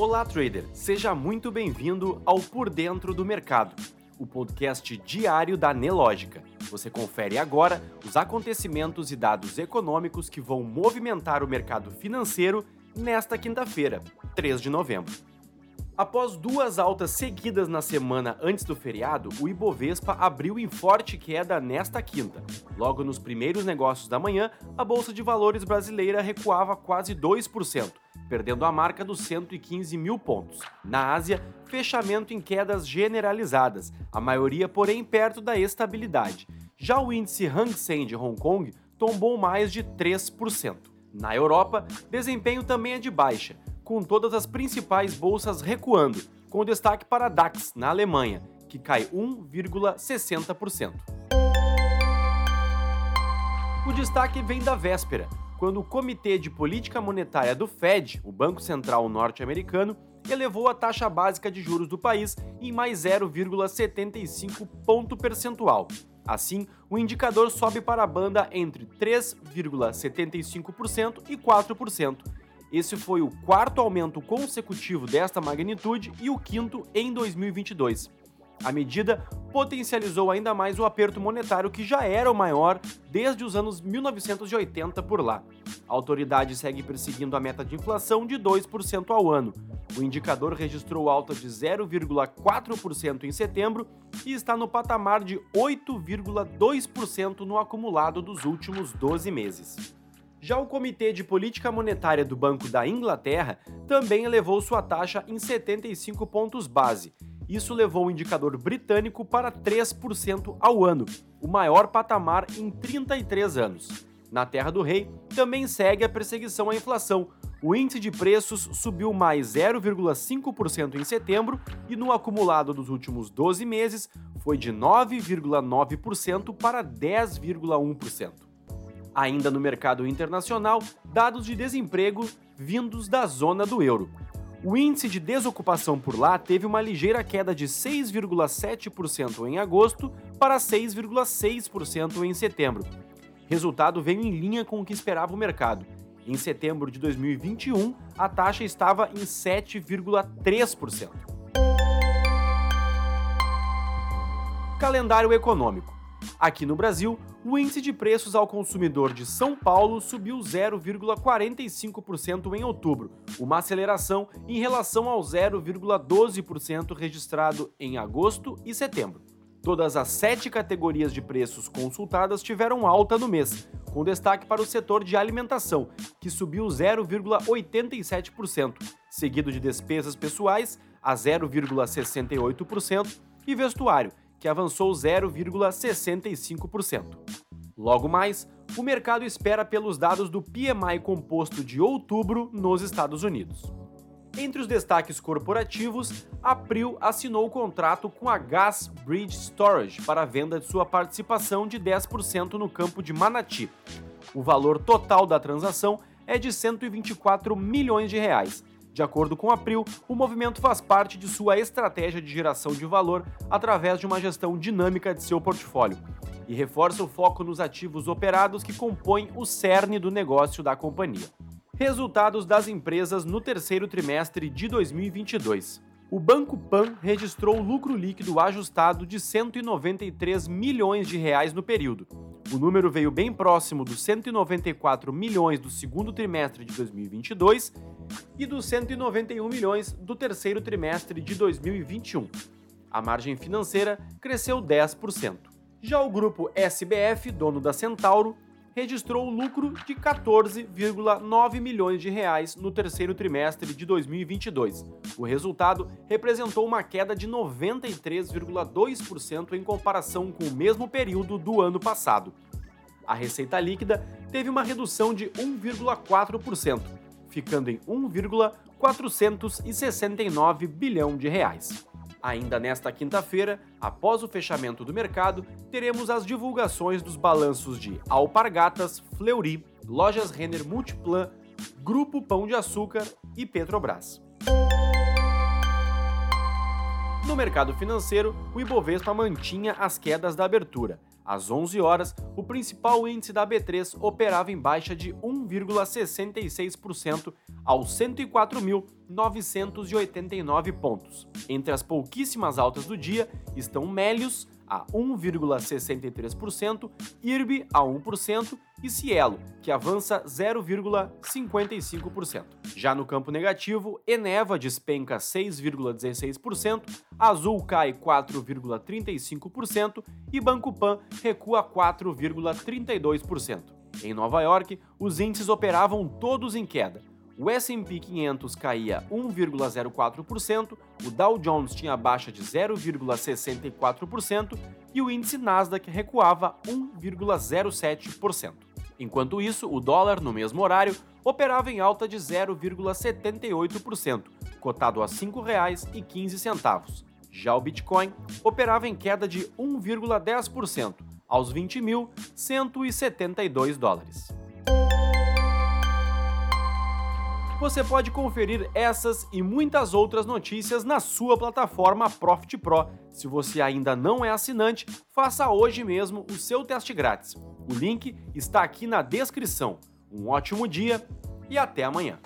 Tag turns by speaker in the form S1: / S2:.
S1: Olá, trader! Seja muito bem-vindo ao Por Dentro do Mercado, o podcast diário da Nelógica. Você confere agora os acontecimentos e dados econômicos que vão movimentar o mercado financeiro nesta quinta-feira, 3 de novembro. Após duas altas seguidas na semana antes do feriado, o Ibovespa abriu em forte queda nesta quinta. Logo nos primeiros negócios da manhã, a Bolsa de Valores brasileira recuava quase 2%, perdendo a marca dos 115 mil pontos. Na Ásia, fechamento em quedas generalizadas, a maioria, porém, perto da estabilidade. Já o índice Hang Seng de Hong Kong tombou mais de 3%. Na Europa, desempenho também é de baixa com todas as principais bolsas recuando, com destaque para a DAX, na Alemanha, que cai 1,60%. O destaque vem da véspera, quando o Comitê de Política Monetária do Fed, o Banco Central norte-americano, elevou a taxa básica de juros do país em mais 0,75 ponto percentual. Assim, o indicador sobe para a banda entre 3,75% e 4%, esse foi o quarto aumento consecutivo desta magnitude e o quinto em 2022. A medida potencializou ainda mais o aperto monetário que já era o maior desde os anos 1980 por lá. A autoridade segue perseguindo a meta de inflação de 2% ao ano. O indicador registrou alta de 0,4% em setembro e está no patamar de 8,2% no acumulado dos últimos 12 meses. Já o Comitê de Política Monetária do Banco da Inglaterra também elevou sua taxa em 75 pontos base. Isso levou o indicador britânico para 3% ao ano, o maior patamar em 33 anos. Na Terra do Rei, também segue a perseguição à inflação. O índice de preços subiu mais 0,5% em setembro e no acumulado dos últimos 12 meses foi de 9,9% para 10,1%. Ainda no mercado internacional, dados de desemprego vindos da zona do euro. O índice de desocupação por lá teve uma ligeira queda de 6,7% em agosto para 6,6% em setembro. Resultado veio em linha com o que esperava o mercado. Em setembro de 2021, a taxa estava em 7,3%. Calendário econômico. Aqui no Brasil, o índice de preços ao consumidor de São Paulo subiu 0,45% em outubro, uma aceleração em relação ao 0,12% registrado em agosto e setembro. Todas as sete categorias de preços consultadas tiveram alta no mês, com destaque para o setor de alimentação, que subiu 0,87%, seguido de despesas pessoais a 0,68% e vestuário, que avançou 0,65%. Logo mais, o mercado espera pelos dados do PMI composto de outubro nos Estados Unidos. Entre os destaques corporativos, a Prio assinou o contrato com a Gas Bridge Storage para a venda de sua participação de 10% no campo de Manati. O valor total da transação é de 124 milhões de reais, de acordo com a April, o movimento faz parte de sua estratégia de geração de valor através de uma gestão dinâmica de seu portfólio e reforça o foco nos ativos operados que compõem o cerne do negócio da companhia. Resultados das empresas no terceiro trimestre de 2022. O Banco Pan registrou lucro líquido ajustado de 193 milhões de reais no período. O número veio bem próximo dos 194 milhões do segundo trimestre de 2022 e dos 191 milhões do terceiro trimestre de 2021. A margem financeira cresceu 10%. Já o grupo SBF, dono da Centauro, registrou lucro de 14,9 milhões de reais no terceiro trimestre de 2022. O resultado representou uma queda de 93,2% em comparação com o mesmo período do ano passado. A receita líquida teve uma redução de 1,4%, ficando em 1,469 bilhão de reais. Ainda nesta quinta-feira, após o fechamento do mercado, teremos as divulgações dos balanços de Alpargatas, Fleury, Lojas Renner Multiplan, Grupo Pão de Açúcar e Petrobras. No mercado financeiro, o Ibovespa mantinha as quedas da abertura. Às 11 horas, o principal índice da B3 operava em baixa de 1,66% aos 104.989 pontos. Entre as pouquíssimas altas do dia estão Melius, a 1,63%, IRB a 1% e Cielo, que avança 0,55%. Já no campo negativo, Eneva despenca 6,16%, Azul cai 4,35% e Banco Pan recua 4,32%. Em Nova York, os índices operavam todos em queda, o S&P 500 caía 1,04%, o Dow Jones tinha baixa de 0,64% e o índice Nasdaq recuava 1,07%. Enquanto isso, o dólar, no mesmo horário, operava em alta de 0,78%, cotado a R$ 5,15. Já o Bitcoin operava em queda de 1,10%, aos 20.172 dólares. Você pode conferir essas e muitas outras notícias na sua plataforma Profit Pro. Se você ainda não é assinante, faça hoje mesmo o seu teste grátis. O link está aqui na descrição. Um ótimo dia e até amanhã.